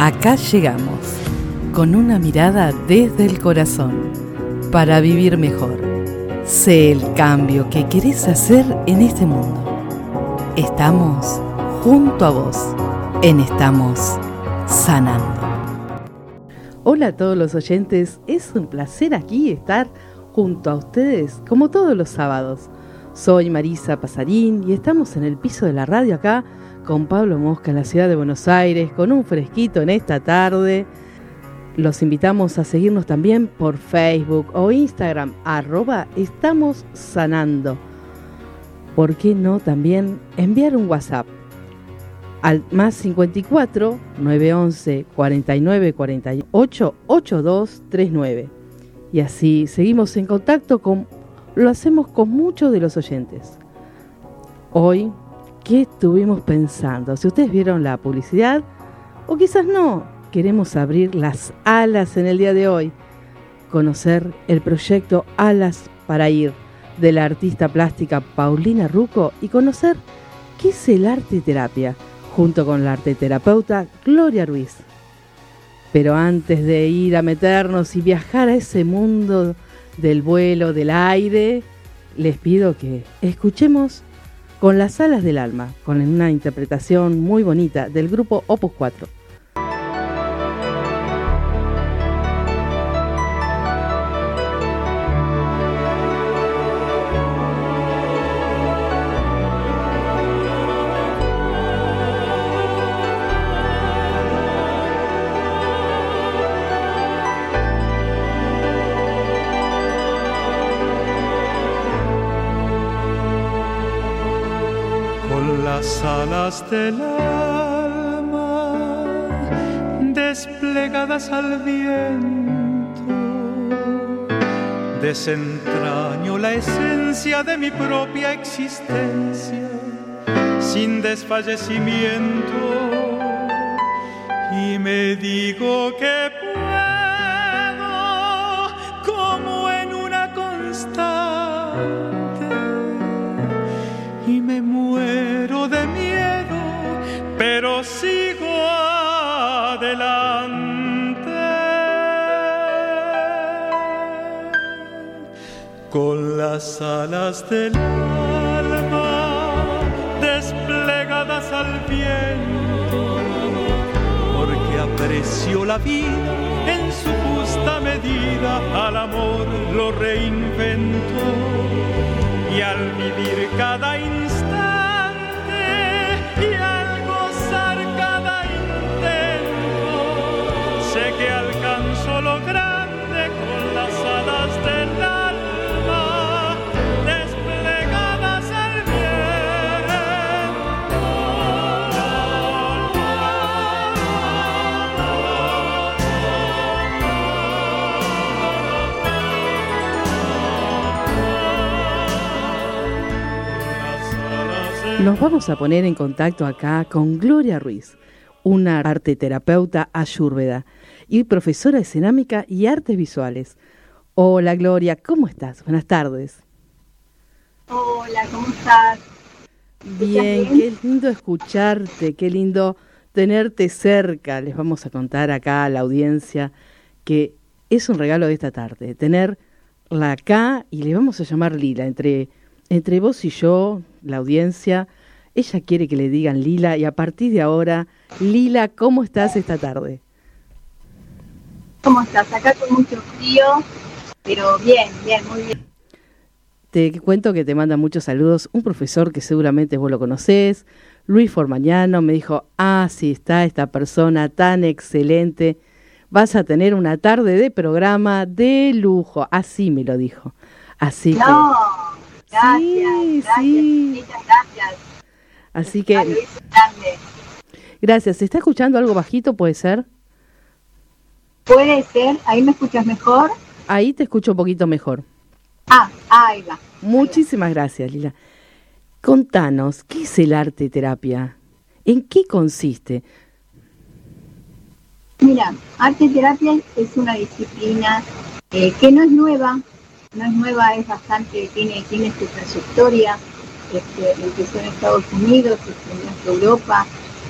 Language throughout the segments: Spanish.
Acá llegamos, con una mirada desde el corazón, para vivir mejor. Sé el cambio que querés hacer en este mundo. Estamos junto a vos en Estamos Sanando. Hola a todos los oyentes, es un placer aquí estar junto a ustedes como todos los sábados. Soy Marisa Pasarín y estamos en el piso de la radio acá con Pablo Mosca en la ciudad de Buenos Aires, con un fresquito en esta tarde. Los invitamos a seguirnos también por Facebook o Instagram, arroba estamos sanando. ¿Por qué no también enviar un WhatsApp al más 54 911 49 48 8239? Y así seguimos en contacto con, lo hacemos con muchos de los oyentes. Hoy qué estuvimos pensando. Si ustedes vieron la publicidad, o quizás no, queremos abrir las alas en el día de hoy, conocer el proyecto Alas para Ir de la artista plástica Paulina Ruco y conocer qué es el arte terapia, junto con la arte terapeuta Gloria Ruiz. Pero antes de ir a meternos y viajar a ese mundo del vuelo, del aire, les pido que escuchemos con las alas del alma, con una interpretación muy bonita del grupo Opus 4. Del alma desplegadas al viento. Desentraño la esencia de mi propia existencia sin desfallecimiento y me digo que las alas del alma desplegadas al viento, porque aprecio la vida en su justa medida, al amor lo reinvento y al vivir cada instante Nos vamos a poner en contacto acá con Gloria Ruiz, una arte terapeuta ayurveda y profesora de cerámica y artes visuales. Hola Gloria, ¿cómo estás? Buenas tardes. Hola, ¿cómo estás? Bien, qué lindo escucharte, qué lindo tenerte cerca. Les vamos a contar acá a la audiencia que es un regalo de esta tarde, tenerla acá y le vamos a llamar Lila. Entre, entre vos y yo, la audiencia, ella quiere que le digan Lila y a partir de ahora, Lila, ¿cómo estás esta tarde? ¿Cómo estás? Acá con mucho frío, pero bien, bien, muy bien. Te cuento que te manda muchos saludos un profesor que seguramente vos lo conocés, Luis Formañano, me dijo, ah, sí, está esta persona tan excelente, vas a tener una tarde de programa de lujo, así me lo dijo. Así no, que... Gracias, sí, gracias, sí. gracias. Así que... Gracias, ¿se está escuchando algo bajito, puede ser? Puede ser, ahí me escuchas mejor. Ahí te escucho un poquito mejor. Ah, ahí va. Muchísimas gracias, Lila. Contanos, ¿qué es el arte terapia? ¿En qué consiste? Mira, arte terapia es una disciplina eh, que no es nueva, no es nueva, es bastante, tiene, tiene su trayectoria, este, empezó en Estados Unidos, en Europa,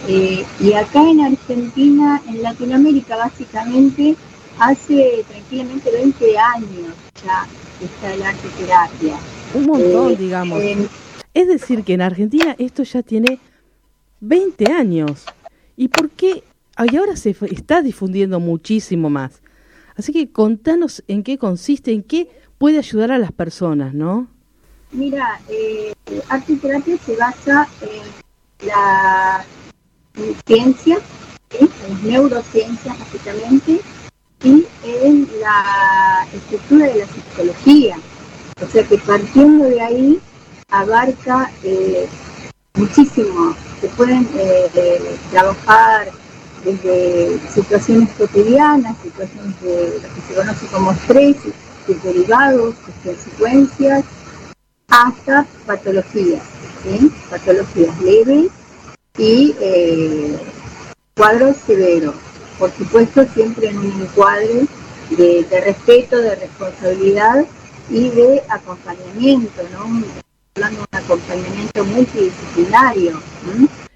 Eh, y acá en Argentina, en Latinoamérica básicamente, hace tranquilamente 20 años ya está el arte terapia. Un montón, digamos. es decir, que en Argentina esto ya tiene 20 años. ¿Y por qué? Y ahora se está difundiendo muchísimo más. Así que contanos en qué consiste, en qué puede ayudar a las personas, ¿no? Mira, eh, arte terapia se basa en la ciencia, en neurociencias básicamente, y en la estructura de la psicología. O sea que partiendo de ahí abarca eh, muchísimo. Se pueden eh, eh, trabajar desde situaciones cotidianas, situaciones de lo que se conoce como estrés, sus derivados, sus consecuencias, hasta patologías, patologías leves y cuadros severos. Por supuesto, siempre en un encuadre de, respeto, de responsabilidad y de acompañamiento, ¿no? Hablando de un acompañamiento multidisciplinario.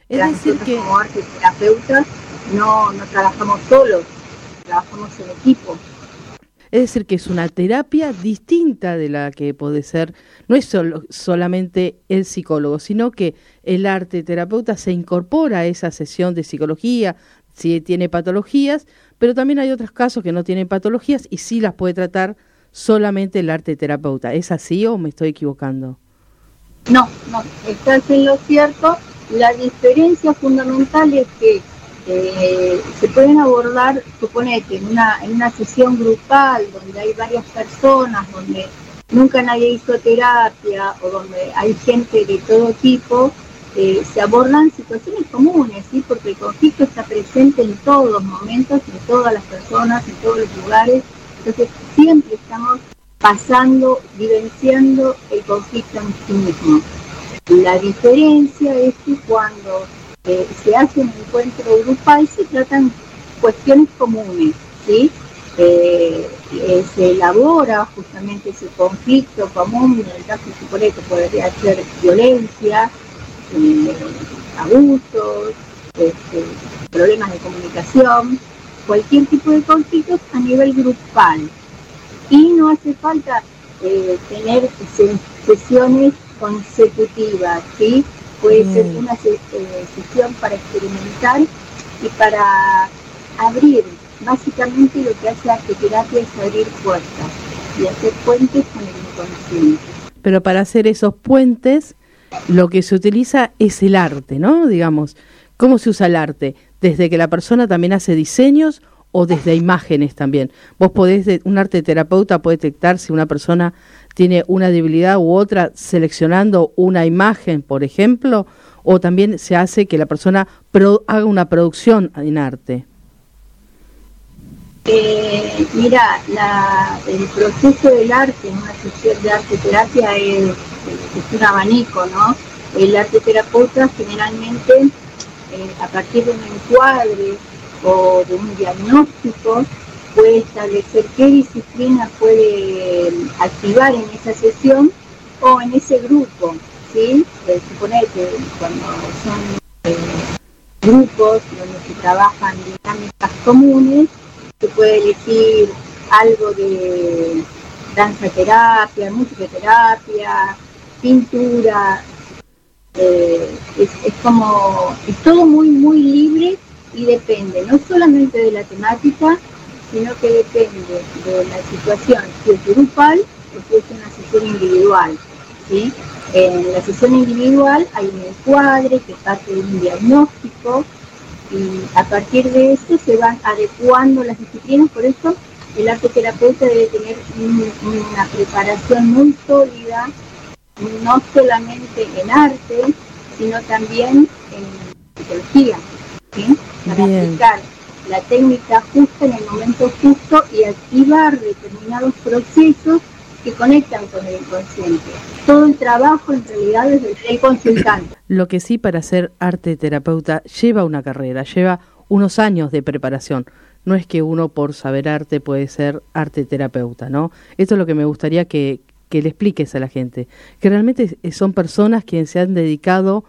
Es decir que como arteterapeutas no, no trabajamos solos, trabajamos en equipo. Es decir, que es una terapia distinta de la que puede ser, no es solo, solamente el psicólogo, sino que el arte terapeuta se incorpora a esa sesión de psicología, si tiene patologías, pero también hay otros casos que no tienen patologías y sí las puede tratar solamente el arte terapeuta. ¿Es así o me estoy equivocando? No, no, estás en lo cierto. La diferencia fundamental es que eh, se pueden abordar, suponete, en una, en una sesión grupal donde hay varias personas, donde nunca nadie hizo terapia o donde hay gente de todo tipo, eh, se abordan situaciones comunes, ¿sí? porque el conflicto está presente en todos los momentos, en todas las personas, en todos los lugares, entonces siempre estamos pasando, vivenciando el conflicto en sí mismo. La diferencia es que cuando eh, se hace un encuentro grupal se tratan cuestiones comunes, ¿sí? Eh, se elabora justamente ese conflicto común, en el caso supone que podría ser violencia, eh, abusos, este, problemas de comunicación, cualquier tipo de conflictos a nivel grupal. Y no hace falta eh, tener sesiones consecutivas, ¿sí? Puede ser mm. una eh, sesión para experimentar y para abrir. Básicamente lo que hace la terapia es abrir puertas y hacer puentes con el inconsciente. Pero para hacer esos puentes lo que se utiliza es el arte, ¿no? Digamos, ¿cómo se usa el arte? Desde que la persona también hace diseños o desde imágenes también. Vos podés, un arte terapeuta puede detectar si una persona tiene una debilidad u otra seleccionando una imagen, por ejemplo, o también se hace que la persona haga una producción en arte. Eh, mira, el proceso del arte en una sesión de arte terapia es, un abanico, ¿no? El arte terapeuta generalmente, eh, a partir de un encuadre o de un diagnóstico, puede establecer qué disciplina puede eh, activar en esa sesión o en ese grupo, ¿sí? suponer que cuando son grupos donde se trabajan dinámicas comunes, se puede elegir algo de danza terapia, música terapia, pintura, eh, es, como, es todo muy, muy libre y depende, no solamente de la temática, sino que depende de la situación, si es grupal o si es una sesión individual. ¿sí? En la sesión individual hay un encuadre que parte de un diagnóstico, y a partir de eso se van adecuando las disciplinas, por eso el arte terapeuta debe tener una preparación muy sólida, no solamente en arte, sino también en psicología, para aplicar la técnica justa en el momento justo y activar determinados procesos que conectan con el inconsciente. Todo el trabajo en realidad es el consultante. Lo que sí para ser arte terapeuta lleva una carrera, lleva unos años de preparación. No es que uno por saber arte puede ser arte terapeuta, ¿no? Esto es lo que me gustaría que, que le expliques a la gente, que realmente son personas quienes se han dedicado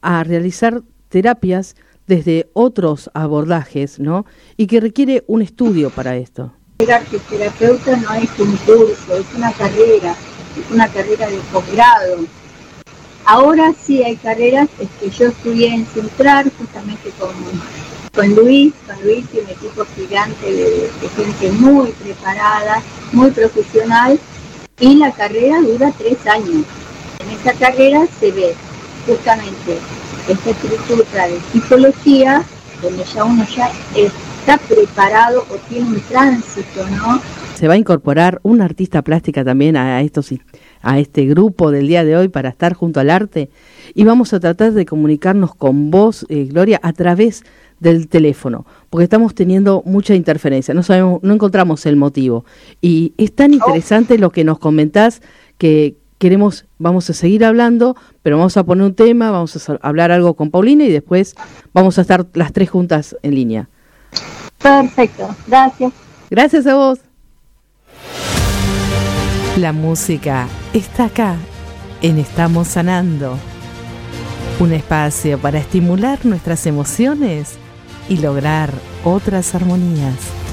a realizar terapias desde otros abordajes, ¿no? Y que requiere un estudio para esto. Ser arteterapeuta no es un curso, es una carrera, es una carrera de posgrado. Ahora sí hay carreras, es que yo estudié en Central justamente con, con Luis, con Luis y un equipo gigante de, de gente muy preparada, muy profesional, y la carrera dura tres años. En esta carrera se ve justamente esta estructura de psicología, donde ya uno ya está preparado o tiene un tránsito, ¿no? Se va a incorporar una artista plástica también a estos a este grupo del día de hoy para estar junto al arte y vamos a tratar de comunicarnos con vos, eh, Gloria, a través del teléfono, porque estamos teniendo mucha interferencia, no sabemos, no encontramos el motivo. Y es tan interesante lo que nos comentás que queremos, vamos a seguir hablando, pero vamos a poner un tema, vamos a hablar algo con Paulina y después vamos a estar las tres juntas en línea. Perfecto, gracias. Gracias a vos. La música está acá, en Estamos Sanando. Un espacio para estimular nuestras emociones y lograr otras armonías.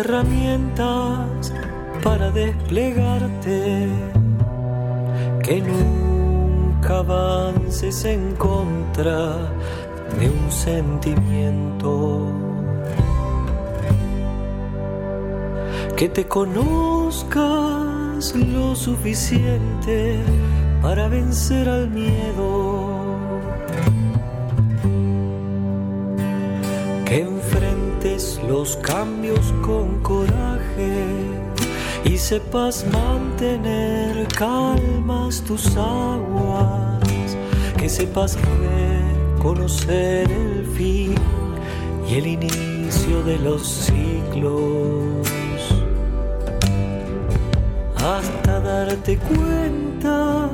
Herramientas para desplegarte, que nunca avances en contra de un sentimiento. Que te conozcas lo suficiente para vencer al miedo. Los cambios con coraje y sepas mantener calmas tus aguas, que sepas conocer el fin y el inicio de los ciclos, hasta darte cuenta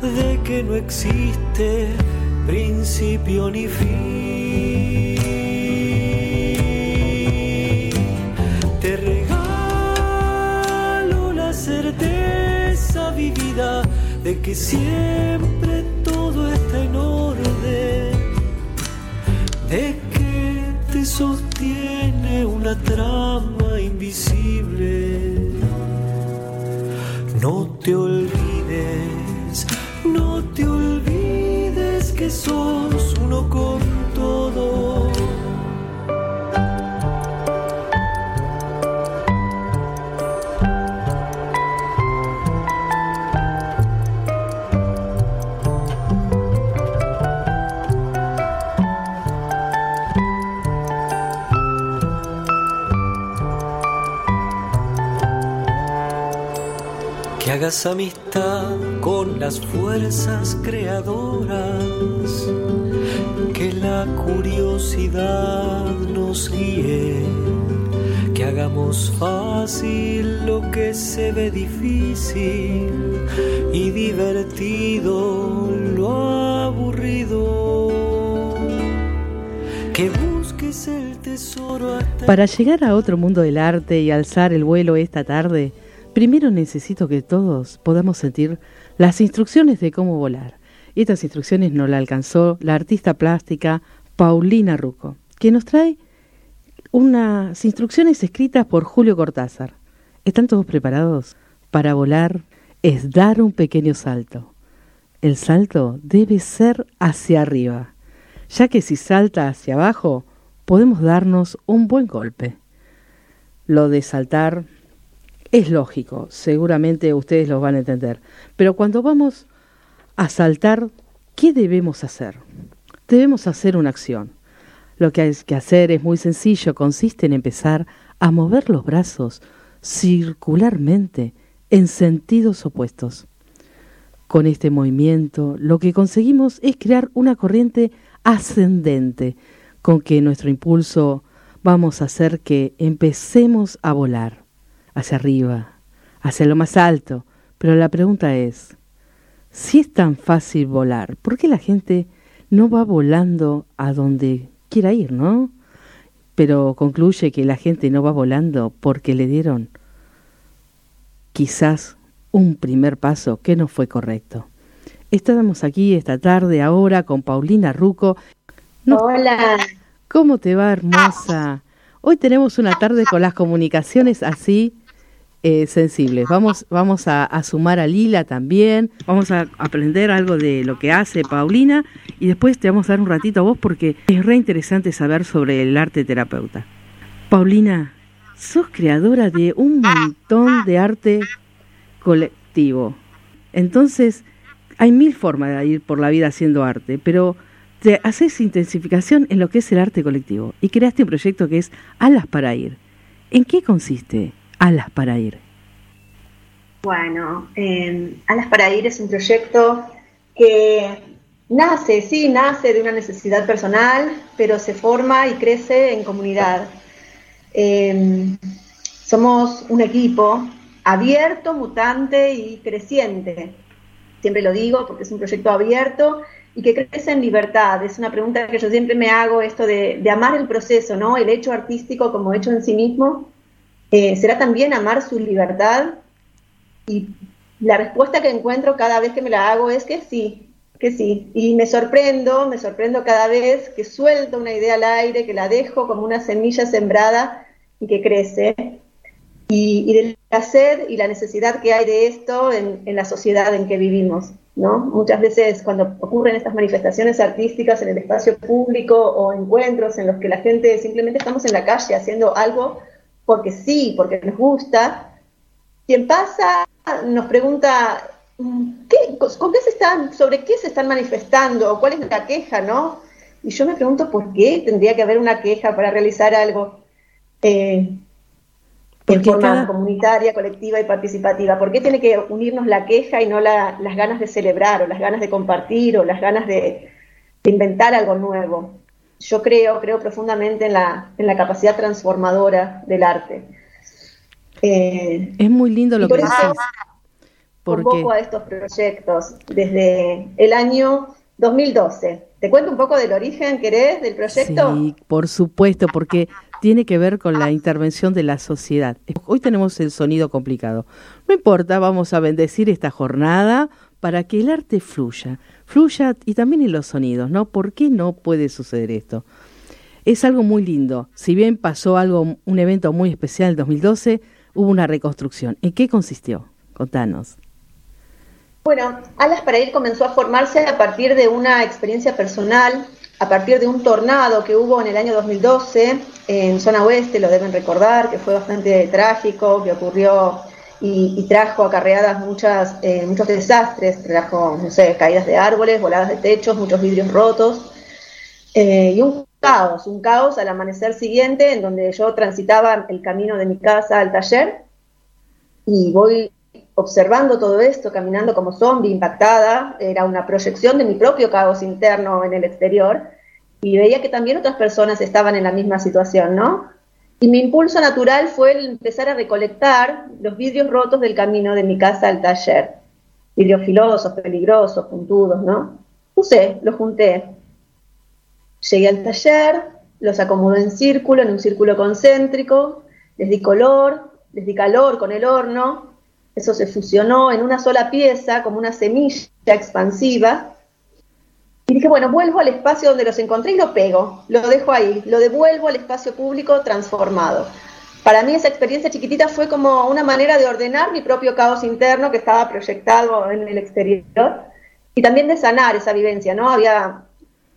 de que no existe principio ni fin. De que siempre todo está en orden, amistad con las fuerzas creadoras, que la curiosidad nos guíe, que hagamos fácil lo que se ve difícil y divertido lo aburrido. Que busques el tesoro Para llegar a otro mundo del arte y alzar el vuelo esta tarde, Primero necesito que todos podamos sentir las instrucciones de cómo volar. Estas instrucciones nos la alcanzó la artista plástica Paulina Ruco, que nos trae unas instrucciones escritas por Julio Cortázar. ¿Están todos preparados? Para volar es dar un pequeño salto. El salto debe ser hacia arriba, ya que si salta hacia abajo, podemos darnos un buen golpe. Lo de saltar es lógico, seguramente ustedes lo van a entender. Pero cuando vamos a saltar, ¿qué debemos hacer? Debemos hacer una acción. Lo que hay que hacer es muy sencillo, consiste en empezar a mover los brazos circularmente en sentidos opuestos. Con este movimiento lo que conseguimos es crear una corriente ascendente con que nuestro impulso vamos a hacer que empecemos a volar hacia arriba, hacia lo más alto. Pero la pregunta es, si es tan fácil volar, ¿por qué la gente no va volando a donde quiera ir, no? Pero concluye que la gente no va volando porque le dieron quizás un primer paso que no fue correcto. Estamos aquí esta tarde ahora con Paulina Ruco. Hola. ¿Cómo te va, hermosa? Hoy tenemos una tarde con las comunicaciones así eh, sensibles. Vamos, vamos a, sumar a Lila también, vamos a aprender algo de lo que hace Paulina y después te vamos a dar un ratito a vos porque es re interesante saber sobre el arte terapeuta. Paulina, sos creadora de un montón de arte colectivo. Entonces, hay mil formas de ir por la vida haciendo arte, pero te haces intensificación en lo que es el arte colectivo y creaste un proyecto que es Alas para Ir. ¿En qué consiste Alas para Ir? Bueno, em, Alas para Ir es un proyecto que nace, sí, nace de una necesidad personal, pero se forma y crece en comunidad. Em, somos un equipo abierto, mutante y creciente. Siempre lo digo porque es un proyecto abierto y que crece en libertad. Es una pregunta que yo siempre me hago, esto de, amar el proceso, ¿no? El hecho artístico como hecho en sí mismo. Eh, ¿Será también amar su libertad? Y la respuesta que encuentro cada vez que me la hago es que sí, que sí. Y me sorprendo, me sorprendo cada vez que suelto una idea al aire, que la dejo como una semilla sembrada y que crece. Y, de la y la necesidad que hay de esto en, en la sociedad en que vivimos. ¿no? Muchas veces cuando ocurren estas manifestaciones artísticas en el espacio público o encuentros en los que la gente simplemente estamos en la calle haciendo algo porque sí, porque nos gusta, quien pasa nos pregunta ¿qué, con qué se están, sobre qué se están manifestando, cuál es la queja, ¿no? Y yo me pregunto por qué tendría que haber una queja para realizar algo. Eh, en forma comunitaria, colectiva y participativa. ¿Por qué tiene que unirnos la queja y no las ganas de celebrar o las ganas de compartir o las ganas de, inventar algo nuevo? Yo creo, creo profundamente en la, en la capacidad transformadora del arte. Eh, es muy lindo lo que dices. Convoco a estos proyectos desde el año 2012. ¿Te cuento un poco del origen, querés, del proyecto? Sí, por supuesto, porque tiene que ver con la intervención de la sociedad. Hoy tenemos el sonido complicado. No importa, vamos a bendecir esta jornada para que el arte fluya, fluya y también en los sonidos, ¿no? ¿Por qué no puede suceder esto? Es algo muy lindo. Si bien pasó algo, un evento muy especial en 2012, hubo una reconstrucción. ¿En qué consistió? Contanos. Bueno, Alas para Ir comenzó a formarse a partir de una experiencia personal a partir de un tornado que hubo en el año 2012 en zona oeste, lo deben recordar, que fue bastante trágico, que ocurrió y, trajo acarreadas muchas, eh, muchos desastres, trajo, no sé, caídas de árboles, voladas de techos, muchos vidrios rotos, eh, y un caos, un caos al amanecer siguiente en donde yo transitaba el camino de mi casa al taller y voy observando todo esto, caminando como zombie, impactada, era una proyección de mi propio caos interno en el exterior, y veía que también otras personas estaban en la misma situación, ¿no? Y mi impulso natural fue el empezar a recolectar los vidrios rotos del camino de mi casa al taller. Vidrios filosos, peligrosos, puntudos, ¿no? Puse, los junté. Llegué al taller, los acomodé en círculo, en un círculo concéntrico, les di color, les di calor con el horno, eso se fusionó en una sola pieza, como una semilla expansiva. Y dije, bueno, vuelvo al espacio donde los encontré y lo pego, lo dejo ahí, lo devuelvo al espacio público transformado. Para mí esa experiencia chiquitita fue como una manera de ordenar mi propio caos interno que estaba proyectado en el exterior y también de sanar esa vivencia, ¿no? Había,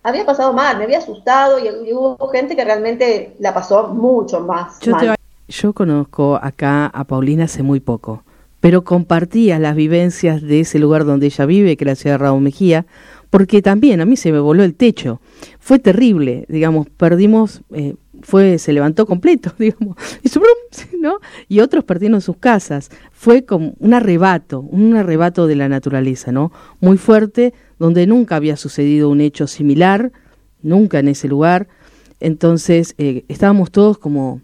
había pasado mal, me había asustado y, hubo gente que realmente la pasó mucho más mal. yo conozco acá a Paulina hace muy poco pero compartía las vivencias de ese lugar donde ella vive, que es la ciudad de Raúl Mejía, porque también a mí se me voló el techo. Fue terrible, digamos, perdimos, eh, fue, se levantó completo, digamos, y, ¿no? y otros perdieron sus casas. Fue como un arrebato, un arrebato de la naturaleza, ¿no? Muy fuerte, donde nunca había sucedido un hecho similar, nunca en ese lugar. Entonces eh, estábamos todos como,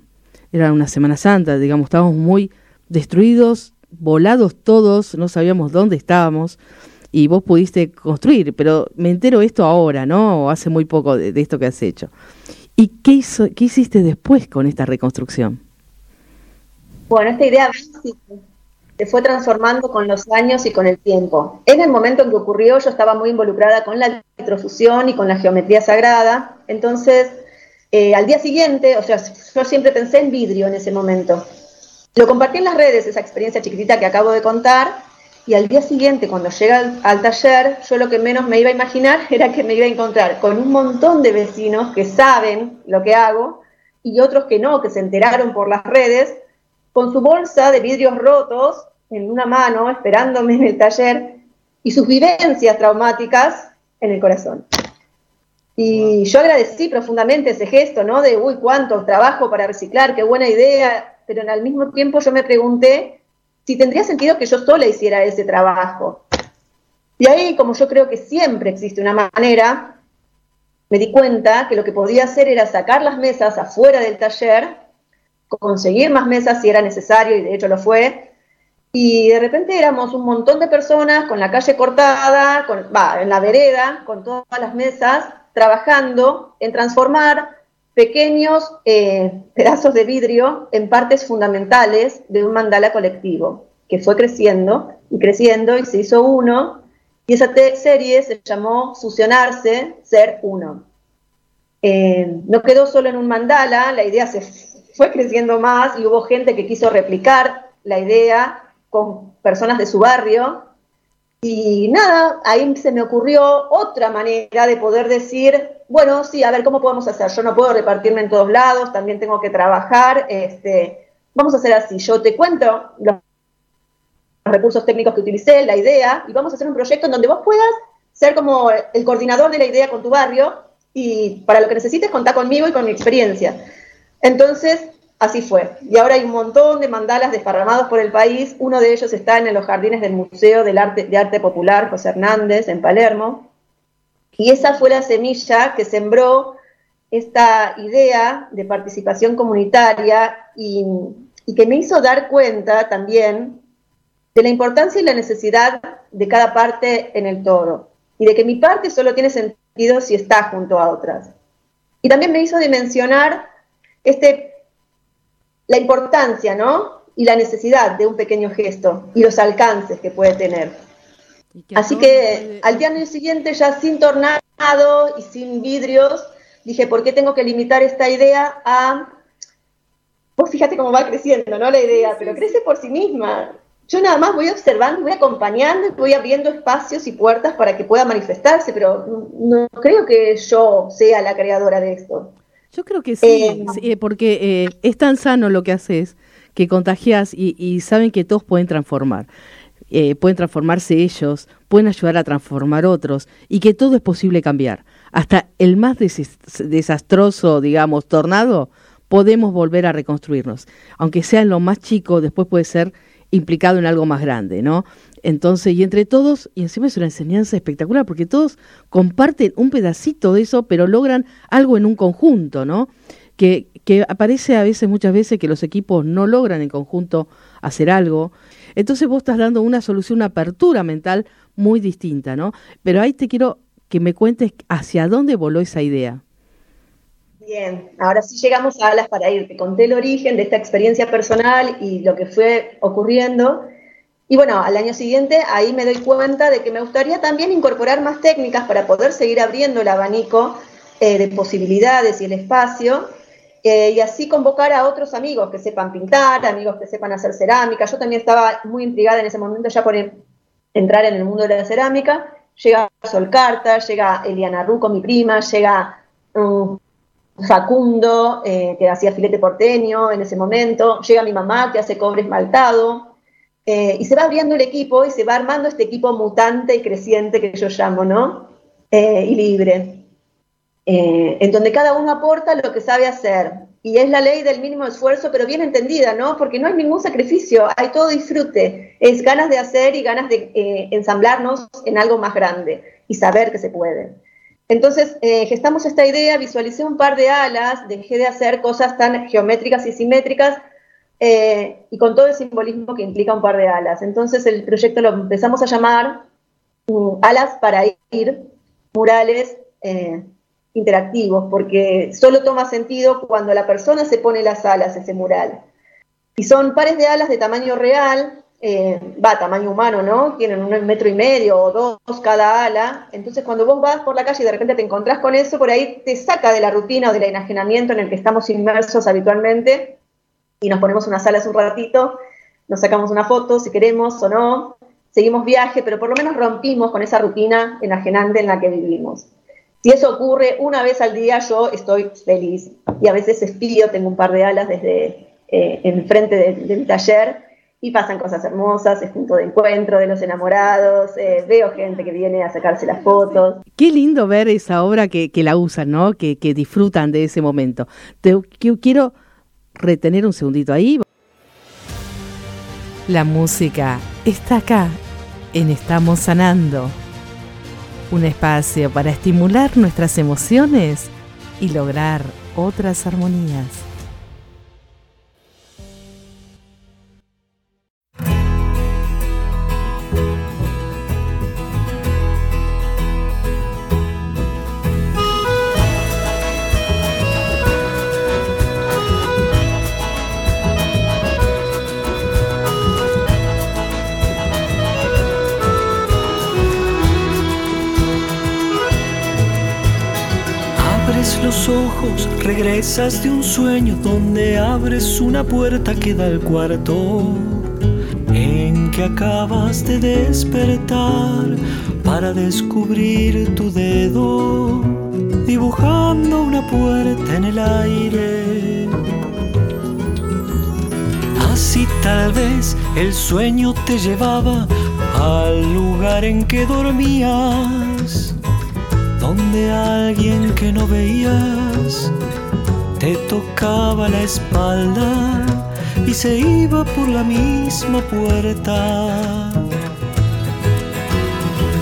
era una Semana Santa, digamos, estábamos muy destruidos, volados todos, no sabíamos dónde estábamos y vos pudiste construir, pero me entero esto ahora, ¿no? O hace muy poco de, esto que has hecho. ¿Y qué, hizo, qué hiciste después con esta reconstrucción? Bueno, esta idea se fue transformando con los años y con el tiempo. En el momento en que ocurrió, yo estaba muy involucrada con la vitrofusión y con la geometría sagrada, entonces eh, al día siguiente, o sea, yo siempre pensé en vidrio en ese momento. Lo compartí en las redes, esa experiencia chiquitita que acabo de contar, y al día siguiente, cuando llega al, taller, yo lo que menos me iba a imaginar era que me iba a encontrar con un montón de vecinos que saben lo que hago y otros que no, que se enteraron por las redes, con su bolsa de vidrios rotos en una mano, esperándome en el taller, y sus vivencias traumáticas en el corazón. Y yo agradecí profundamente ese gesto, ¿no? De, uy, cuánto trabajo para reciclar, qué buena idea, pero al mismo tiempo yo me pregunté si tendría sentido que yo sola hiciera ese trabajo. Y ahí, como yo creo que siempre existe una manera, me di cuenta que lo que podía hacer era sacar las mesas afuera del taller, conseguir más mesas si era necesario, y de hecho lo fue, y de repente éramos un montón de personas con la calle cortada, con, en la vereda, con todas las mesas, trabajando en transformar pequeños eh, pedazos de vidrio en partes fundamentales de un mandala colectivo, que fue creciendo y creciendo y se hizo uno, y esa serie se llamó Fusionarse, Ser Uno. Eh, no quedó solo en un mandala, la idea se fue creciendo más y hubo gente que quiso replicar la idea con personas de su barrio. Y nada, ahí se me ocurrió otra manera de poder decir, bueno, sí, a ver, ¿cómo podemos hacer? Yo no puedo repartirme en todos lados, también tengo que trabajar. Este, vamos a hacer así, yo te cuento los recursos técnicos que utilicé, la idea, y vamos a hacer un proyecto en donde vos puedas ser como el coordinador de la idea con tu barrio y para lo que necesites contar conmigo y con mi experiencia. Entonces, así fue. Y ahora hay un montón de mandalas desparramados por el país. Uno de ellos está en los jardines del Museo del Arte, de Arte Popular José Hernández, en Palermo. Y esa fue la semilla que sembró esta idea de participación comunitaria y, que me hizo dar cuenta también de la importancia y la necesidad de cada parte en el todo y de que mi parte solo tiene sentido si está junto a otras. Y también me hizo dimensionar este, la importancia ¿no? y la necesidad de un pequeño gesto y los alcances que puede tener. Así que al día siguiente, ya sin tornado y sin vidrios, dije, ¿por qué tengo que limitar esta idea a... Vos fíjate cómo va creciendo, ¿no? La idea, pero crece por sí misma. Yo nada más voy observando, voy acompañando y voy abriendo espacios y puertas para que pueda manifestarse, pero no creo que yo sea la creadora de esto. Yo creo que sí, eh, eh, porque eh, es tan sano lo que haces que contagias y, y saben que todos pueden transformar. Eh, pueden transformarse ellos, pueden ayudar a transformar otros y que todo es posible cambiar. Hasta el más desastroso, digamos, tornado, podemos volver a reconstruirnos. Aunque sea en lo más chico, después puede ser implicado en algo más grande, ¿no? Entonces, y entre todos, y encima es una enseñanza espectacular, porque todos comparten un pedacito de eso, pero logran algo en un conjunto, ¿no? Que, que aparece a veces, muchas veces, que los equipos no logran en conjunto hacer algo, entonces vos estás dando una solución, una apertura mental muy distinta, ¿no? Pero ahí te quiero que me cuentes hacia dónde voló esa idea. Bien, ahora sí llegamos a Alas para ir. Te conté el origen de esta experiencia personal y lo que fue ocurriendo. Y bueno, al año siguiente ahí me doy cuenta de que me gustaría también incorporar más técnicas para poder seguir abriendo el abanico eh, de posibilidades y el espacio eh, y así convocar a otros amigos que sepan pintar, amigos que sepan hacer cerámica. Yo también estaba muy intrigada en ese momento ya por entrar en el mundo de la cerámica. Llega Sol Carta, llega Eliana Ruco, mi prima, llega um, Facundo, eh, que hacía filete porteño en ese momento, llega mi mamá, que hace cobre esmaltado, eh, y se va abriendo el equipo y se va armando este equipo mutante y creciente que yo llamo, ¿no? y libre. Eh, en donde cada uno aporta lo que sabe hacer. Y es la ley del mínimo esfuerzo, pero bien entendida, ¿no? Porque no hay ningún sacrificio, hay todo disfrute. Es ganas de hacer y ganas de eh, ensamblarnos en algo más grande y saber que se puede. Entonces, eh, gestamos esta idea, visualicé un par de alas, dejé de hacer cosas tan geométricas y simétricas eh, y con todo el simbolismo que implica un par de alas. Entonces, el proyecto lo empezamos a llamar mm, Alas para ir, murales eh, interactivos, porque solo toma sentido cuando la persona se pone las alas, ese mural. Y son pares de alas de tamaño real, eh, va, tamaño humano, ¿no? Tienen un metro y medio o dos cada ala. Entonces, cuando vos vas por la calle y de repente te encontrás con eso, por ahí te saca de la rutina o del enajenamiento en el que estamos inmersos habitualmente y nos ponemos unas alas un ratito, nos sacamos una foto si queremos o no, seguimos viaje, pero por lo menos rompimos con esa rutina enajenante en la que vivimos. Si eso ocurre una vez al día, yo estoy feliz. Y a veces espío, tengo un par de alas desde eh, enfrente del taller y pasan cosas hermosas, es punto de encuentro de los enamorados, eh, veo gente que viene a sacarse las fotos. Qué lindo ver esa obra que, la usan, ¿no? Que, que, disfrutan de ese momento. Te, quiero retener un segundito ahí. La música está acá, en Estamos Sanando. Un espacio para estimular nuestras emociones y lograr otras armonías. Regresas de un sueño donde abres una puerta que da al cuarto en que acabas de despertar para descubrir tu dedo dibujando una puerta en el aire. Así tal vez el sueño te llevaba al lugar en que dormías donde alguien que no veías te tocaba la espalda y se iba por la misma puerta.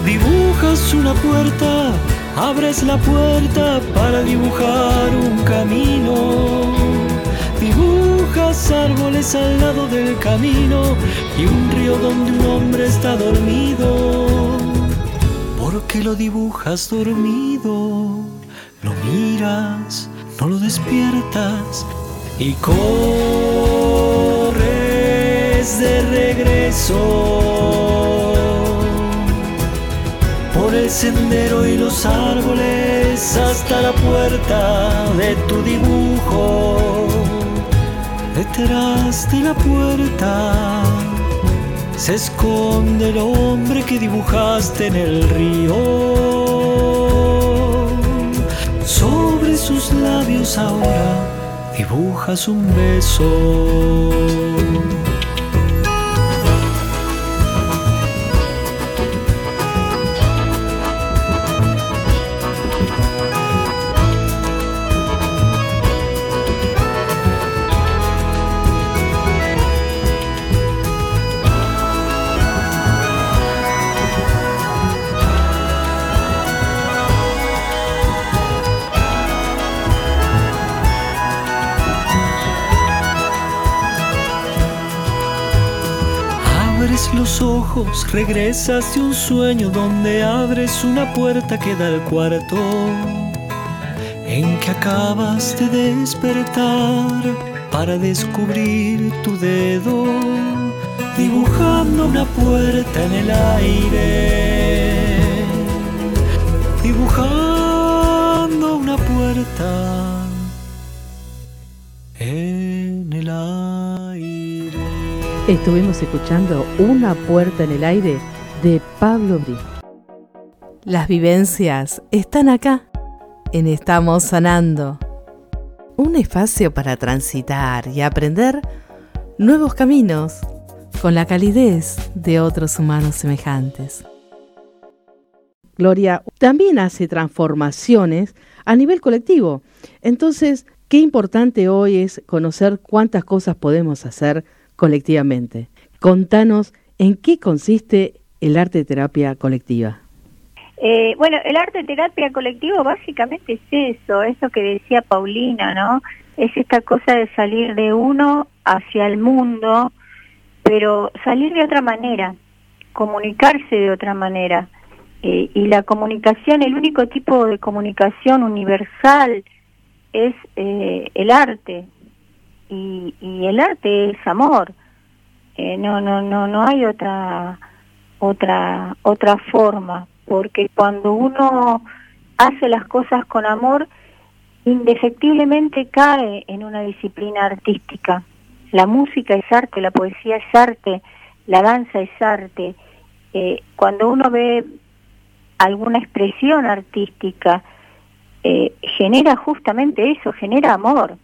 Dibujas una puerta, abres la puerta para dibujar un camino. Dibujas árboles al lado del camino y un río donde un hombre está dormido que lo dibujas dormido, lo miras, no lo despiertas y corres de regreso. Por el sendero y los árboles hasta la puerta de tu dibujo. Detrás de la puerta se esconde el hombre que dibujaste en el río. Sobre sus labios ahora dibujas un beso. Ojos, regresas de un sueño donde abres una puerta que da al cuarto en que acabas de despertar para descubrir tu dedo dibujando una puerta en el aire, dibujando una puerta Estuvimos escuchando Una puerta en el aire de Pablo Bri. Las vivencias están acá, en Estamos Sanando. Un espacio para transitar y aprender nuevos caminos con la calidez de otros humanos semejantes. Gloria también hace transformaciones a nivel colectivo. Entonces, qué importante hoy es conocer cuántas cosas podemos hacer colectivamente. Contanos en qué consiste el arte terapia colectiva. Eh, bueno, el arte terapia colectivo básicamente es eso, eso que decía Paulina, ¿no? Es esta cosa de salir de uno hacia el mundo, pero salir de otra manera, comunicarse de otra manera. Eh, y la comunicación, el único tipo de comunicación universal es eh, el arte. Y, y, el arte es amor. Eh, no, no, no, no hay otra, otra, otra forma porque cuando uno hace las cosas con amor, indefectiblemente cae en una disciplina artística. La música es arte, la poesía es arte, la danza es arte. Eh, cuando uno ve alguna expresión artística, eh, genera justamente eso, genera amor.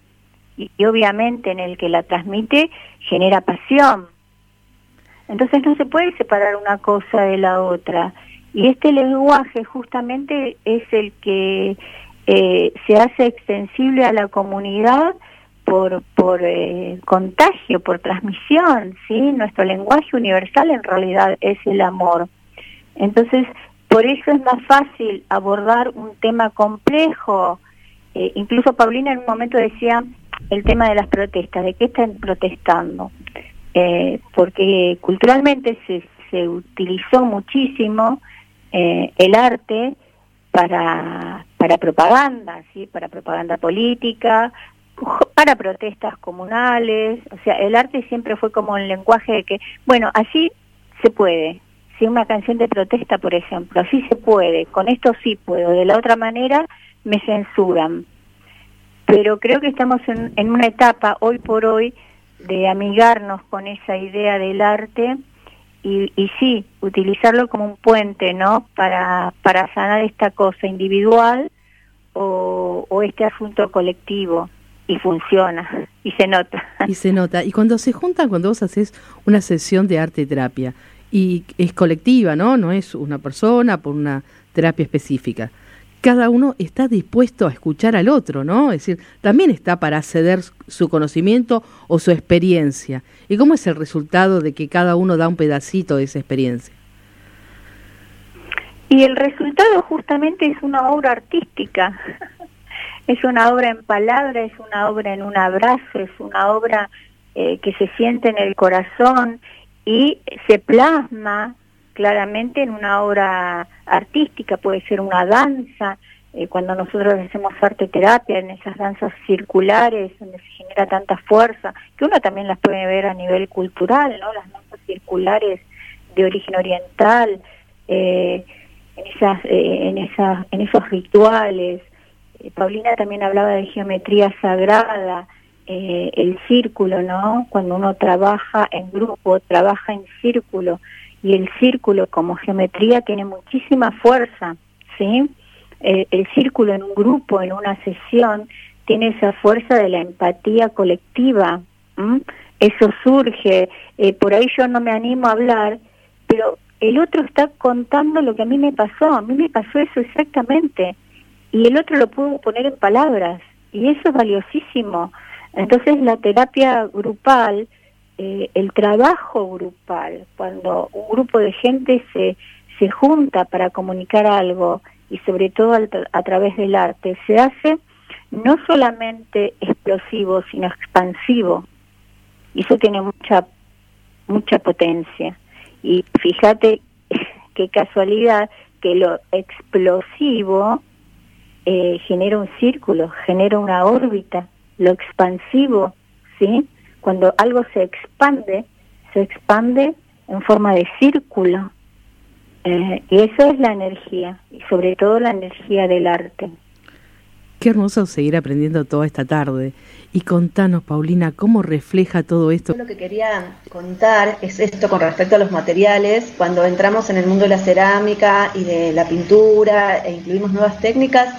Y, obviamente en el que la transmite genera pasión. Entonces no se puede separar una cosa de la otra. Y este lenguaje justamente es el que eh, se hace extensible a la comunidad por, por eh, contagio, por transmisión, ¿sí? Nuestro lenguaje universal en realidad es el amor. Entonces, por eso es más fácil abordar un tema complejo. Eh, incluso Paulina en un momento decía el tema de las protestas, de qué están protestando. porque culturalmente se, se utilizó muchísimo eh, el arte para, para propaganda, ¿sí? para propaganda política, para protestas comunales, o sea, el arte siempre fue como un lenguaje de que, bueno, así se puede, si una canción de protesta, por ejemplo, así se puede, con esto sí puedo, de la otra manera me censuran. Pero creo que estamos en, en una etapa, hoy por hoy, de amigarnos con esa idea del arte y, y, sí, utilizarlo como un puente, ¿no? Para, para sanar esta cosa individual o, o este asunto colectivo. Y funciona, y se nota. Y se nota. Y cuando se juntan, cuando vos haces una sesión de arte terapia, y es colectiva, ¿no? No es una persona por una terapia específica cada uno está dispuesto a escuchar al otro, ¿no? Es decir, también está para ceder su conocimiento o su experiencia. ¿Y cómo es el resultado de que cada uno da un pedacito de esa experiencia? Y el resultado justamente es una obra artística. es una obra en palabras, es una obra en un abrazo, es una obra eh, que se siente en el corazón y se plasma claramente en una obra artística, puede ser una danza, eh, cuando nosotros hacemos arte terapia, en esas danzas circulares, donde se genera tanta fuerza, que uno también las puede ver a nivel cultural, ¿no? Las danzas circulares de origen oriental, eh, en, esas, eh, en, esas, en esos rituales. Paulina también hablaba de geometría sagrada, el círculo, ¿no? Cuando uno trabaja en grupo, trabaja en círculo, y el círculo como geometría tiene muchísima fuerza, ¿sí? El, círculo en un grupo, en una sesión, tiene esa fuerza de la empatía colectiva. Eso surge, eh, por ahí yo no me animo a hablar, pero el otro está contando lo que a mí me pasó, a mí me pasó eso exactamente, y el otro lo pudo poner en palabras, y eso es valiosísimo. Entonces la terapia grupal eh, el trabajo grupal, cuando un grupo de gente se, se junta para comunicar algo y sobre todo a través del arte, se hace no solamente explosivo, sino expansivo. Y eso tiene mucha, mucha potencia. Y fíjate qué casualidad que lo explosivo eh, genera un círculo, genera una órbita, lo expansivo, ¿sí? Cuando algo se expande, se expande en forma de círculo. Eh, y eso es la energía, y sobre todo la energía del arte. Qué hermoso seguir aprendiendo toda esta tarde. Y contanos, Paulina, ¿cómo refleja todo esto? Lo que quería contar es esto con respecto a los materiales. Cuando entramos en el mundo de la cerámica y de la pintura e incluimos nuevas técnicas,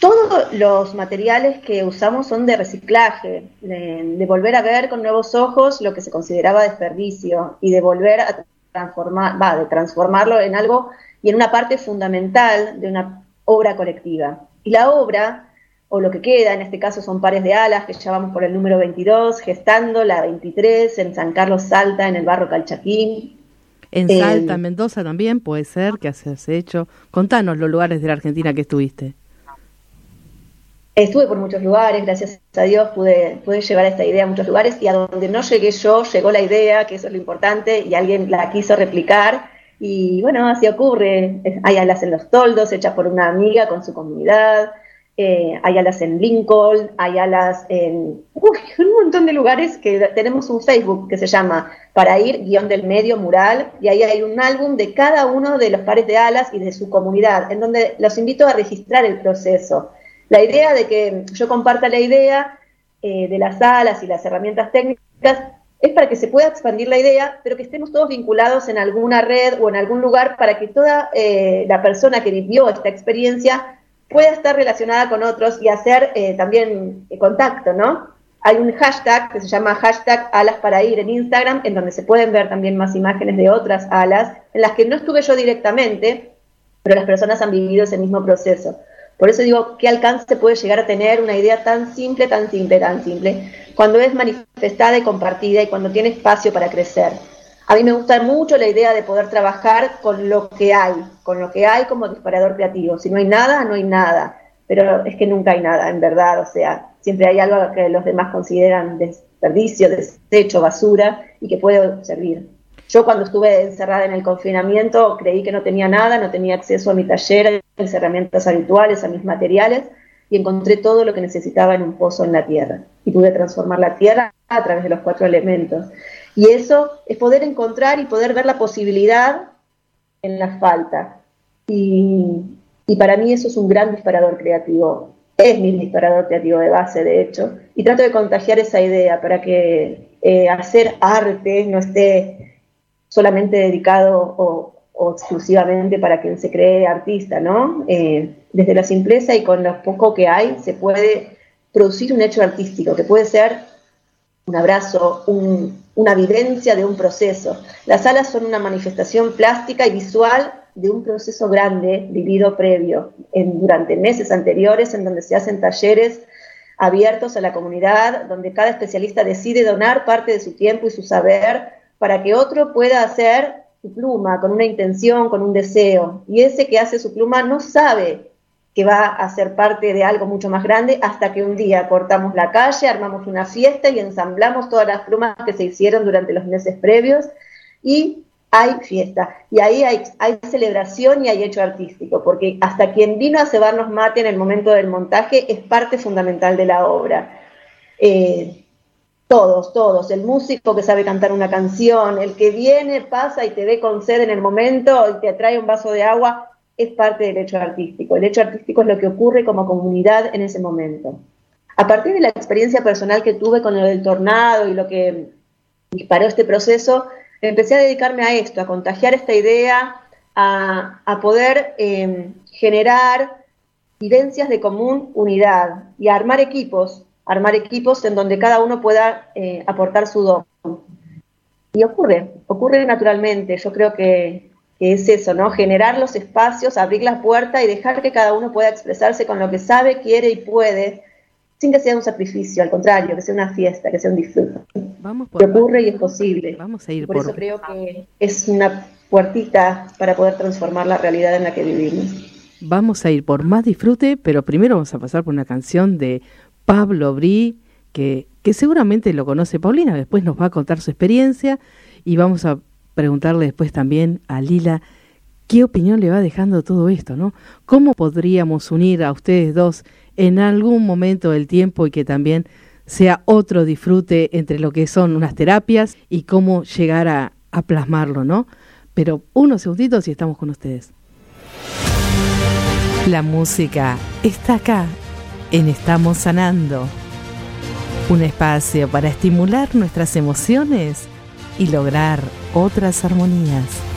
todos los materiales que usamos son de reciclaje, de, volver a ver con nuevos ojos lo que se consideraba desperdicio y de volver a transformar, va, de transformarlo en algo y en una parte fundamental de una obra colectiva. Y la obra, o lo que queda, en este caso son pares de alas, que ya vamos por el número 22, gestando la 23 en San Carlos Salta, en el barro Calchaquín. En Salta, en Mendoza también puede ser que has hecho. Contanos los lugares de la Argentina que estuviste. Estuve por muchos lugares, gracias a Dios pude, pude llevar esta idea a muchos lugares y a donde no llegué yo, llegó la idea, que eso es lo importante, y alguien la quiso replicar. Y bueno, así ocurre. Hay alas en los toldos, hechas por una amiga con su comunidad. Eh, hay alas en Lincoln, hay alas en un montón de lugares que tenemos un Facebook que se llama Para ir, guion del medio, mural, y ahí hay un álbum de cada uno de los pares de alas y de su comunidad, en donde los invito a registrar el proceso la idea de que yo comparta la idea eh, de las salas y las herramientas técnicas es para que se pueda expandir la idea, pero que estemos todos vinculados en alguna red o en algún lugar para que toda eh, la persona que vivió esta experiencia pueda estar relacionada con otros y hacer eh, también contacto, ¿no? Hay un hashtag que se llama hashtag alas para ir en Instagram, en donde se pueden ver también más imágenes de otras alas, en las que no estuve yo directamente, pero las personas han vivido ese mismo proceso. Por eso digo, ¿qué alcance puede llegar a tener una idea tan simple, tan simple, tan simple, cuando es manifestada y compartida y cuando tiene espacio para crecer? A mí me gusta mucho la idea de poder trabajar con lo que hay, con lo que hay como disparador creativo. Si no hay nada, no hay nada. Pero es que nunca hay nada, en verdad. O sea, siempre hay algo que los demás consideran desperdicio, desecho, basura y que puede servir. Yo cuando estuve encerrada en el confinamiento creí que no tenía nada, no tenía acceso a mi taller, a mis herramientas habituales, a mis materiales, y encontré todo lo que necesitaba en un pozo en la tierra. Y pude transformar la tierra a través de los cuatro elementos. Y eso es poder encontrar y poder ver la posibilidad en la falta. Y, para mí eso es un gran disparador creativo. Es mi disparador creativo de base, de hecho. Y trato de contagiar esa idea para que eh, hacer arte no esté solamente dedicado o, exclusivamente para quien se cree artista, ¿no? Eh, desde la simpleza y con lo poco que hay se puede producir un hecho artístico, que puede ser un abrazo, una vivencia de un proceso. Las alas son una manifestación plástica y visual de un proceso grande vivido previo, en, durante meses anteriores, en donde se hacen talleres abiertos a la comunidad, donde cada especialista decide donar parte de su tiempo y su saber para que otro pueda hacer su pluma con una intención, con un deseo. Y ese que hace su pluma no sabe que va a ser parte de algo mucho más grande hasta que un día cortamos la calle, armamos una fiesta y ensamblamos todas las plumas que se hicieron durante los meses previos y hay fiesta. Y ahí hay, celebración y hay hecho artístico, porque hasta quien vino a cebarnos mate en el momento del montaje es parte fundamental de la obra. Eh, todos, todos. El músico que sabe cantar una canción, el que viene, pasa y te ve con sed en el momento y te trae un vaso de agua, es parte del hecho artístico. El hecho artístico es lo que ocurre como comunidad en ese momento. A partir de la experiencia personal que tuve con el tornado y lo que disparó este proceso, empecé a dedicarme a esto, a contagiar esta idea, a, poder em, generar vivencias de común unidad y a armar equipos armar equipos en donde cada uno pueda eh, aportar su don. Y ocurre, ocurre naturalmente. Yo creo que, es eso, ¿no? Generar los espacios, abrir la puerta y dejar que cada uno pueda expresarse con lo que sabe, quiere y puede, sin que sea un sacrificio, al contrario, que sea una fiesta, que sea un disfrute. Vamos que ocurre y es posible. Vamos a ir por, por eso creo que es una puertita para poder transformar la realidad en la que vivimos. Vamos a ir por más disfrute, pero primero vamos a pasar por una canción de Pablo Brí, que, que seguramente lo conoce Paulina, después nos va a contar su experiencia y vamos a preguntarle después también a Lila qué opinión le va dejando todo esto, ¿no? ¿Cómo podríamos unir a ustedes dos en algún momento del tiempo y que también sea otro disfrute entre lo que son unas terapias y cómo llegar a, a plasmarlo, ¿no? Pero unos segunditos y estamos con ustedes. La música está acá en Estamos Sanando, un espacio para estimular nuestras emociones y lograr otras armonías.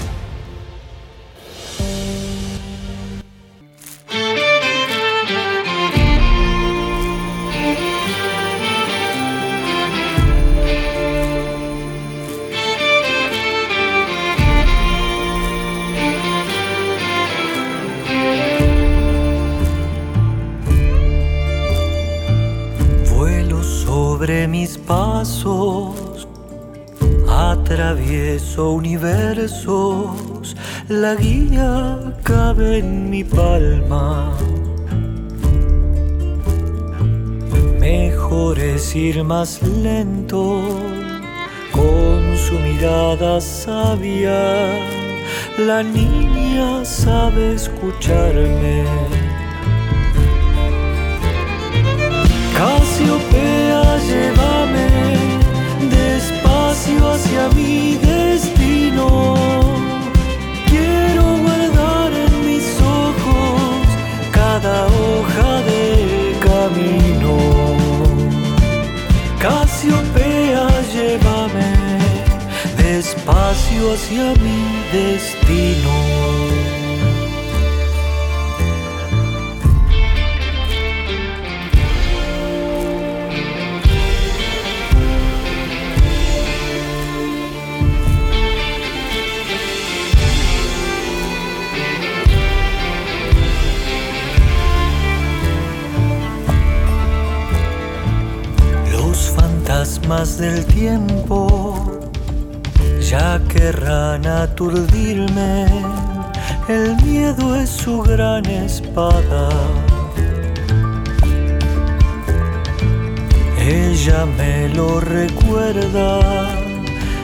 Universos, la guía cabe en mi palma. Mejor es ir más lento con su mirada sabia. La niña sabe escucharme. Casiopea, llévame hacia mi destino. Quiero guardar en mis ojos cada hoja de camino. Casiopea, llévame despacio hacia mi destino. Más del tiempo ya querrán aturdirme. El miedo es su gran espada. Ella me lo recuerda,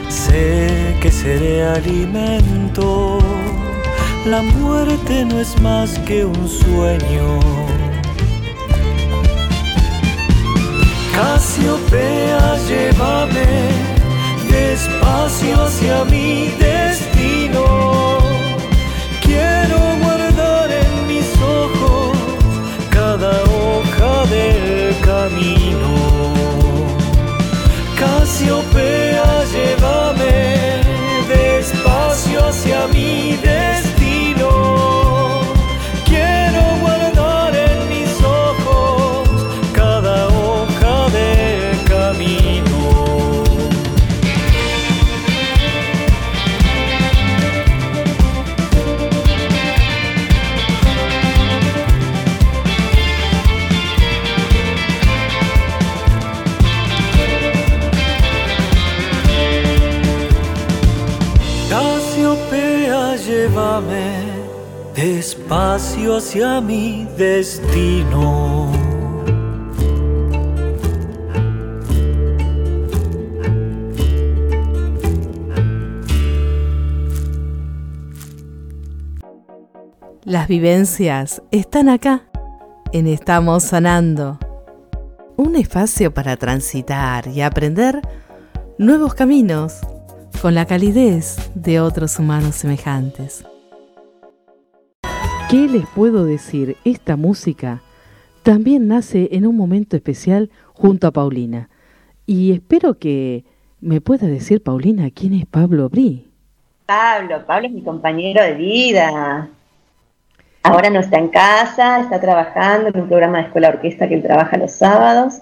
sé que seré alimento. La muerte no es más que un sueño Casiopea, llévame despacio hacia mi destino. Quiero guardar en mis ojos cada hoja del camino. Casiopea, llévame despacio hacia mi destino. Despacio hacia mi destino. Las vivencias están acá, en Estamos Sanando. Un espacio para transitar y aprender nuevos caminos con la calidez de otros humanos semejantes. ¿Qué les puedo decir? Esta música también nace en un momento especial junto a Paulina. Y espero que me pueda decir, Paulina, quién es Pablo Bri. Pablo, Pablo es mi compañero de vida. Ahora no está en casa, está trabajando en un programa de escuela orquesta que él trabaja los sábados.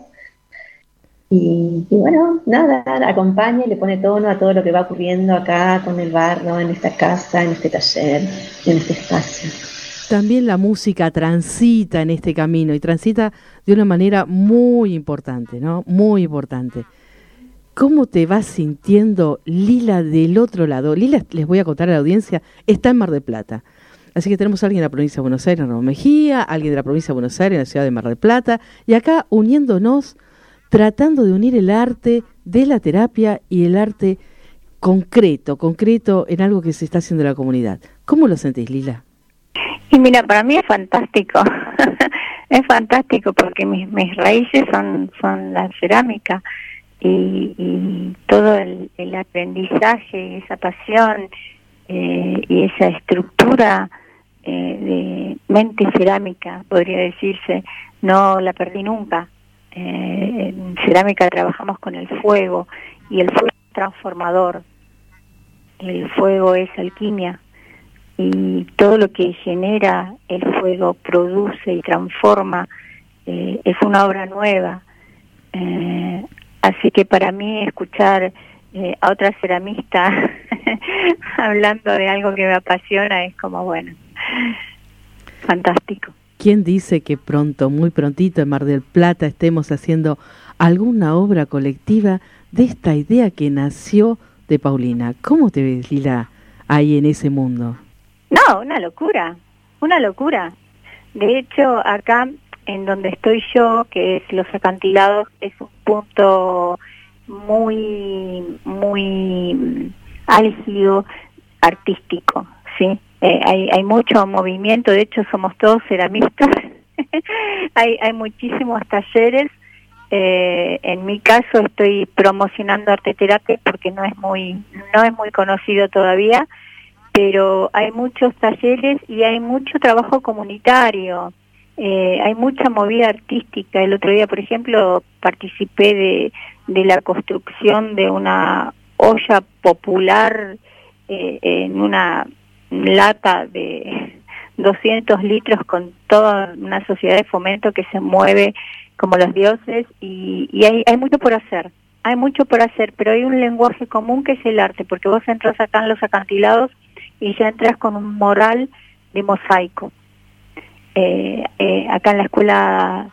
Y, bueno, nada, acompaña y le pone tono a todo lo que va ocurriendo acá con el barro, en esta casa, en este taller, en este espacio. También la música transita en este camino y transita de una manera muy importante, ¿no? Muy importante. ¿Cómo te vas sintiendo Lila del otro lado? Lila, les voy a contar a la audiencia, está en Mar del Plata. Así que tenemos a alguien de la provincia de Buenos Aires, en Mejía, alguien de la provincia de Buenos Aires, en la ciudad de Mar del Plata, y acá uniéndonos, tratando de unir el arte de la terapia y el arte concreto, concreto en algo que se está haciendo en la comunidad. ¿Cómo lo sentís, Lila? Y mira, para mí es fantástico, es fantástico porque mis, raíces son, son la cerámica y, todo el, aprendizaje, esa pasión eh, y esa estructura eh, de mente cerámica, podría decirse, no la perdí nunca. Eh, en cerámica trabajamos con el fuego y el fuego es transformador, el fuego es alquimia y todo lo que genera el fuego produce y transforma eh, es una obra nueva. Eh, así que para mí escuchar eh, a otra ceramista hablando de algo que me apasiona es como bueno, fantástico. ¿Quién dice que pronto, muy prontito en Mar del Plata estemos haciendo alguna obra colectiva de esta idea que nació de Paulina. ¿Cómo te ves, Lila, ahí en ese mundo? No, una locura, una locura. De hecho, acá en donde estoy yo, que es los acantilados, es un punto muy, muy álgido, artístico, ¿sí? Eh, hay, hay mucho movimiento, de hecho somos todos ceramistas, hay, hay muchísimos talleres, eh, en mi caso estoy promocionando arte terapia porque no es muy, no es muy conocido todavía, pero hay muchos talleres y hay mucho trabajo comunitario, eh, hay mucha movida artística. El otro día, por ejemplo, participé de, de la construcción de una olla popular eh, en una lata de 200 litros con toda una sociedad de fomento que se mueve como los dioses y, y hay, hay mucho por hacer, hay mucho por hacer, pero hay un lenguaje común que es el arte, porque vos entras acá en los acantilados y ya entras con un moral de mosaico. Eh, eh, acá en la escuela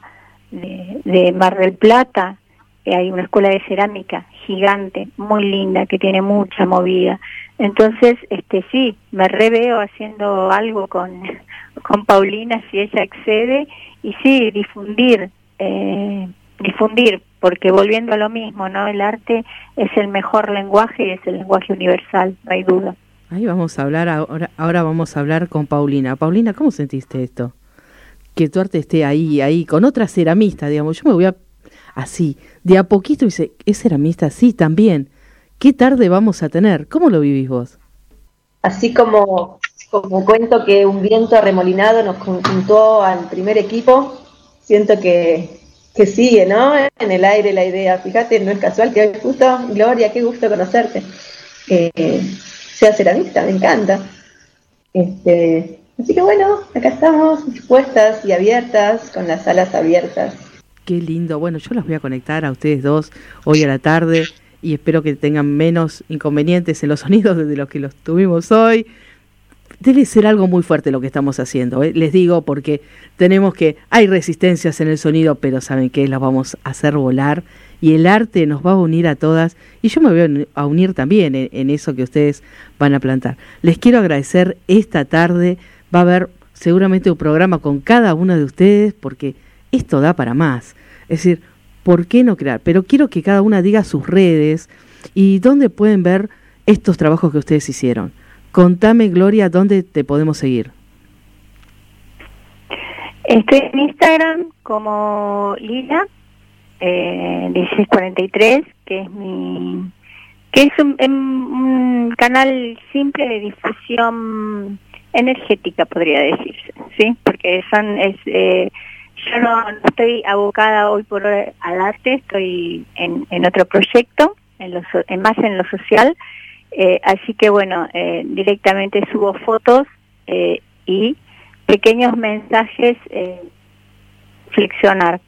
de, Mar del Plata eh, hay una escuela de cerámica gigante, muy linda, que tiene mucha movida. Entonces, este sí, me reveo haciendo algo con, con Paulina si ella accede y sí, difundir, difundir, porque volviendo a lo mismo, ¿no? El arte es el mejor lenguaje y es el lenguaje universal, no hay duda. Ahí vamos a hablar, ahora, ahora vamos a hablar con Paulina. Paulina, ¿cómo sentiste esto? Que tu arte esté ahí, ahí, con otra ceramista, digamos. Yo me voy a así, de a poquito dice, ¿es ceramista? Sí, también. ¿Qué tarde vamos a tener? ¿Cómo lo vivís vos? Así como, como cuento que un viento arremolinado nos conjuntó al primer equipo, siento que, que sigue, ¿no? En el aire la idea. Fíjate, no es casual que hoy justo, Gloria, qué gusto conocerte. Eh, sea ceramista, me encanta. Este, así que bueno, acá estamos dispuestas y abiertas, con las alas abiertas. Qué lindo. Bueno, yo los voy a conectar a ustedes dos hoy a la tarde y espero que tengan menos inconvenientes en los sonidos de los que los tuvimos hoy. Debe ser algo muy fuerte lo que estamos haciendo, ¿eh? les digo, porque tenemos que, hay resistencias en el sonido, pero saben que las vamos a hacer volar y el arte nos va a unir a todas y yo me voy a unir también en, eso que ustedes van a plantar. Les quiero agradecer esta tarde, va a haber seguramente un programa con cada una de ustedes porque esto da para más. Es decir, ¿por qué no crear? Pero quiero que cada una diga sus redes y dónde pueden ver estos trabajos que ustedes hicieron. Contame, Gloria, dónde te podemos seguir. Estoy en Instagram como Lila eh, 1643, que es mi que es un, un, canal simple de difusión energética, podría decirse, sí, porque son es eh, yo no, estoy abocada hoy por hoy al arte, estoy en, en otro proyecto, en, lo, en más en lo social, eh, así que bueno, eh, directamente subo fotos eh, y pequeños mensajes eh, flexionar.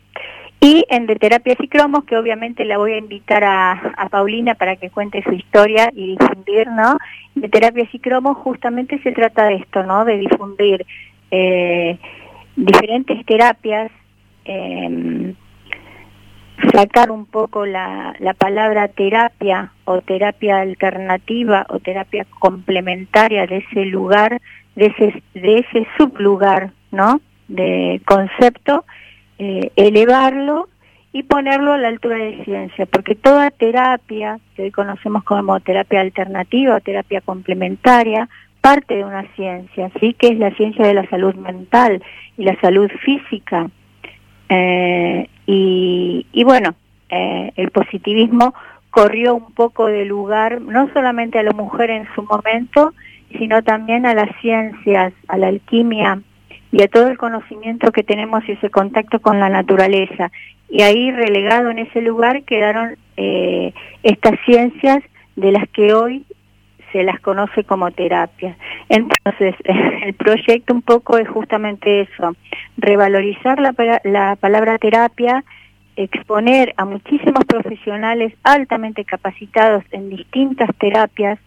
Y en de terapias y cromos, que obviamente la voy a invitar a, Paulina para que cuente su historia y difundir, ¿no? De terapias y cromos justamente se trata de esto, ¿no? De difundir eh, diferentes terapias, eh, sacar un poco la, la palabra terapia o terapia alternativa o terapia complementaria de ese lugar, de ese, de ese sublugar, ¿no? De concepto, eh, elevarlo y ponerlo a la altura de ciencia, porque toda terapia, que hoy conocemos como terapia alternativa o terapia complementaria, parte de una ciencia, sí, que es la ciencia de la salud mental y la salud física. Eh, y, bueno, eh, el positivismo corrió un poco de lugar, no solamente a la mujer en su momento, sino también a las ciencias, a la alquimia y a todo el conocimiento que tenemos y ese contacto con la naturaleza. Y ahí relegado en ese lugar quedaron eh, estas ciencias de las que hoy se las conoce como terapia. Entonces, el proyecto un poco es justamente eso, revalorizar la, la palabra terapia, exponer a muchísimos profesionales altamente capacitados en distintas terapias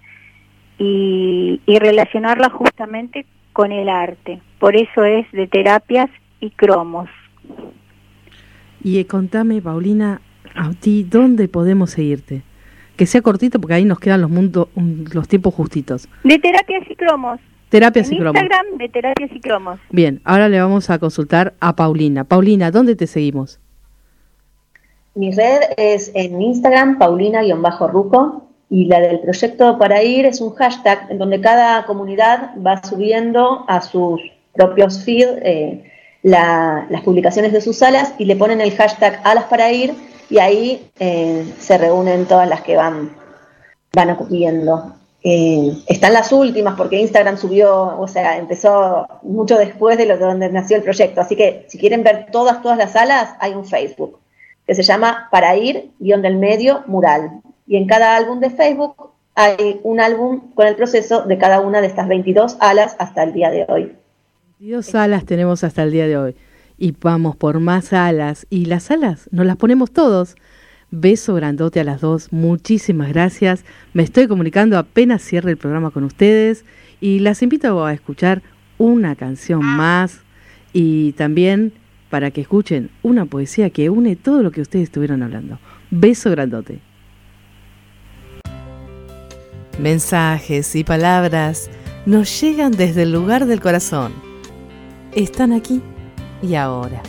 y, y relacionarla justamente con el arte. Por eso es de terapias y cromos. Y contame, Paulina, a ti, ¿dónde podemos seguirte? que sea cortito porque ahí nos quedan los, mundos, los tiempos justitos. De terapias y cromos. Terapias y cromos. Instagram de terapias y cromos. Bien, ahora le vamos a consultar a Paulina. Paulina, ¿dónde te seguimos? Mi red es en Instagram, paulina-ruco, y la del proyecto para ir es un hashtag en donde cada comunidad va subiendo a sus propios feed eh, las publicaciones de sus salas y le ponen el hashtag alas para ir y ahí eh, se reúnen todas las que van, van ocurriendo. Eh, están las últimas porque Instagram subió, o sea, empezó mucho después de donde nació el proyecto. Así que si quieren ver todas, todas las salas, hay un Facebook que se llama Para ir, guion del medio, mural. Y en cada álbum de Facebook hay un álbum con el proceso de cada una de estas 22 alas hasta el día de hoy. 22 alas tenemos hasta el día de hoy. Y vamos por más alas. Y las alas nos las ponemos todos. Beso grandote a las dos. Muchísimas gracias. Me estoy comunicando apenas cierre el programa con ustedes. Y las invito a escuchar una canción más. Y también para que escuchen una poesía que une todo lo que ustedes estuvieron hablando. Beso grandote. Mensajes y palabras nos llegan desde el lugar del corazón. Están aquí y ahora.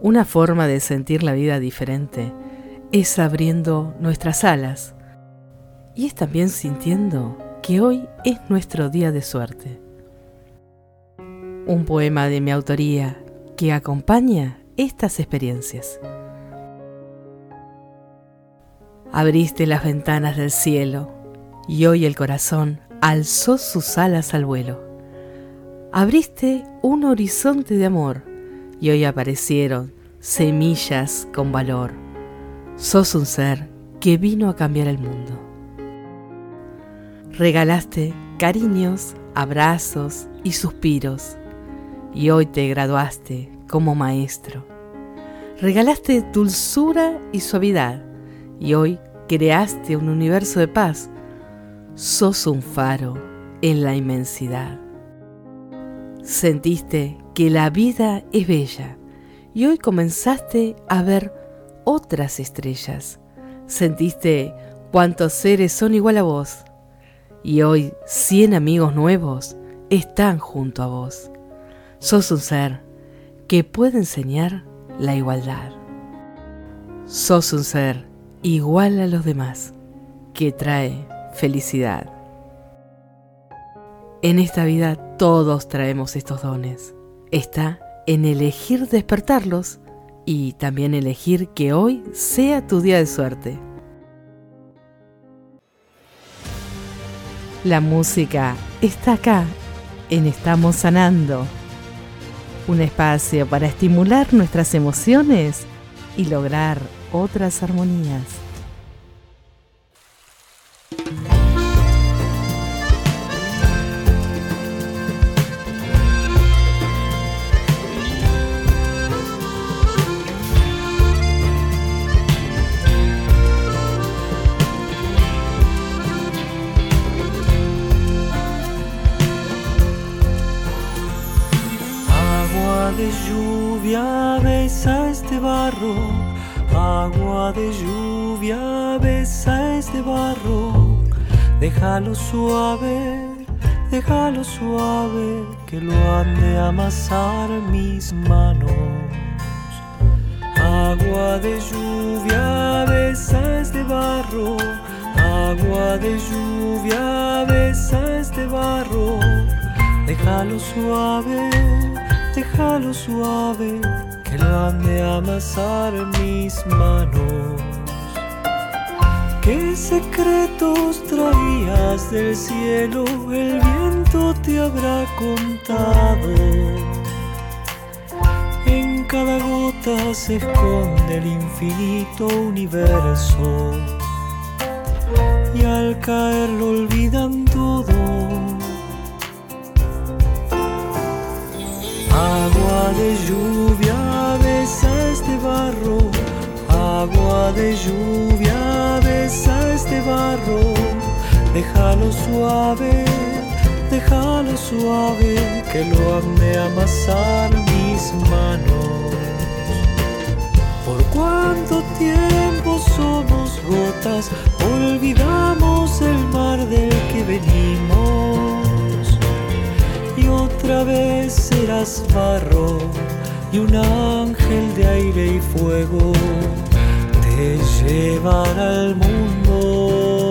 Una forma de sentir la vida diferente es abriendo nuestras alas y es también sintiendo que hoy es nuestro día de suerte. Un poema de mi autoría que acompaña estas experiencias. Abriste las ventanas del cielo y hoy el corazón alzó sus alas al vuelo. Abriste un horizonte de amor y hoy aparecieron semillas con valor. Sos un ser que vino a cambiar el mundo. Regalaste cariños, abrazos y suspiros y hoy te graduaste como maestro. Regalaste dulzura y suavidad y hoy creaste un universo de paz. Sos un faro en la inmensidad. Sentiste que la vida es bella y hoy comenzaste a ver otras estrellas. Sentiste cuántos seres son igual a vos y hoy cien amigos nuevos están junto a vos. Sos un ser que puede enseñar la igualdad. Sos un ser igual a los demás, que trae felicidad. En esta vida todos traemos estos dones. Está en elegir despertarlos y también elegir que hoy sea tu día de suerte. La música está acá en Estamos Sanando. Un espacio para estimular nuestras emociones y lograr otras armonías. De lluvia besa este barro Agua de lluvia besa este barro, déjalo suave, déjalo suave, que lo han de amasar mis manos. Agua de lluvia besa este barro, agua de lluvia besa este barro, déjalo suave, déjalo suave han de amasar mis manos. ¿Qué secretos traías del cielo? El viento te habrá contado. En cada gota se esconde el infinito universo. Y al caer lo olvidan todo. Agua de lluvia este barro, agua de lluvia, besa este barro, déjalo suave, déjalo suave, que lo han de amasar mis manos. ¿Por cuánto tiempo somos gotas olvidamos el mar del que venimos. Y otra vez serás barro y un ángel de aire y fuego te llevará al mundo.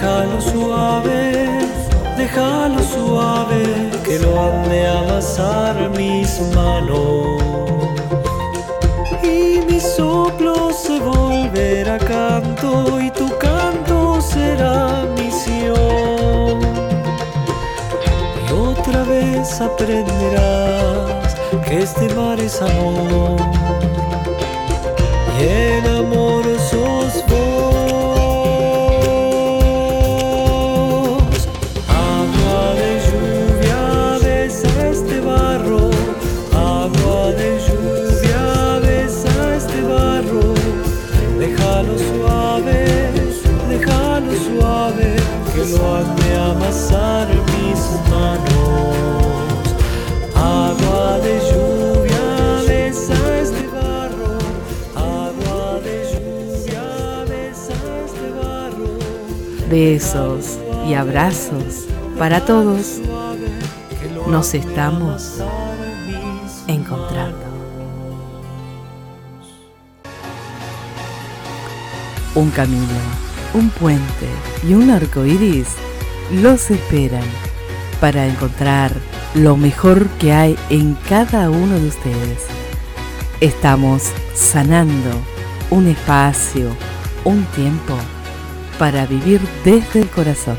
Déjalo suave, déjalo suave, que lo ande a amasar mis manos. Y mi soplo se volverá canto y tu canto será misión. Y otra vez aprenderás que este mar es amor el Besos y abrazos para todos. Nos estamos encontrando. Un camino, un puente y un arco iris los esperan para encontrar lo mejor que hay en cada uno de ustedes. Estamos sanando un espacio, un tiempo para vivir desde el corazón.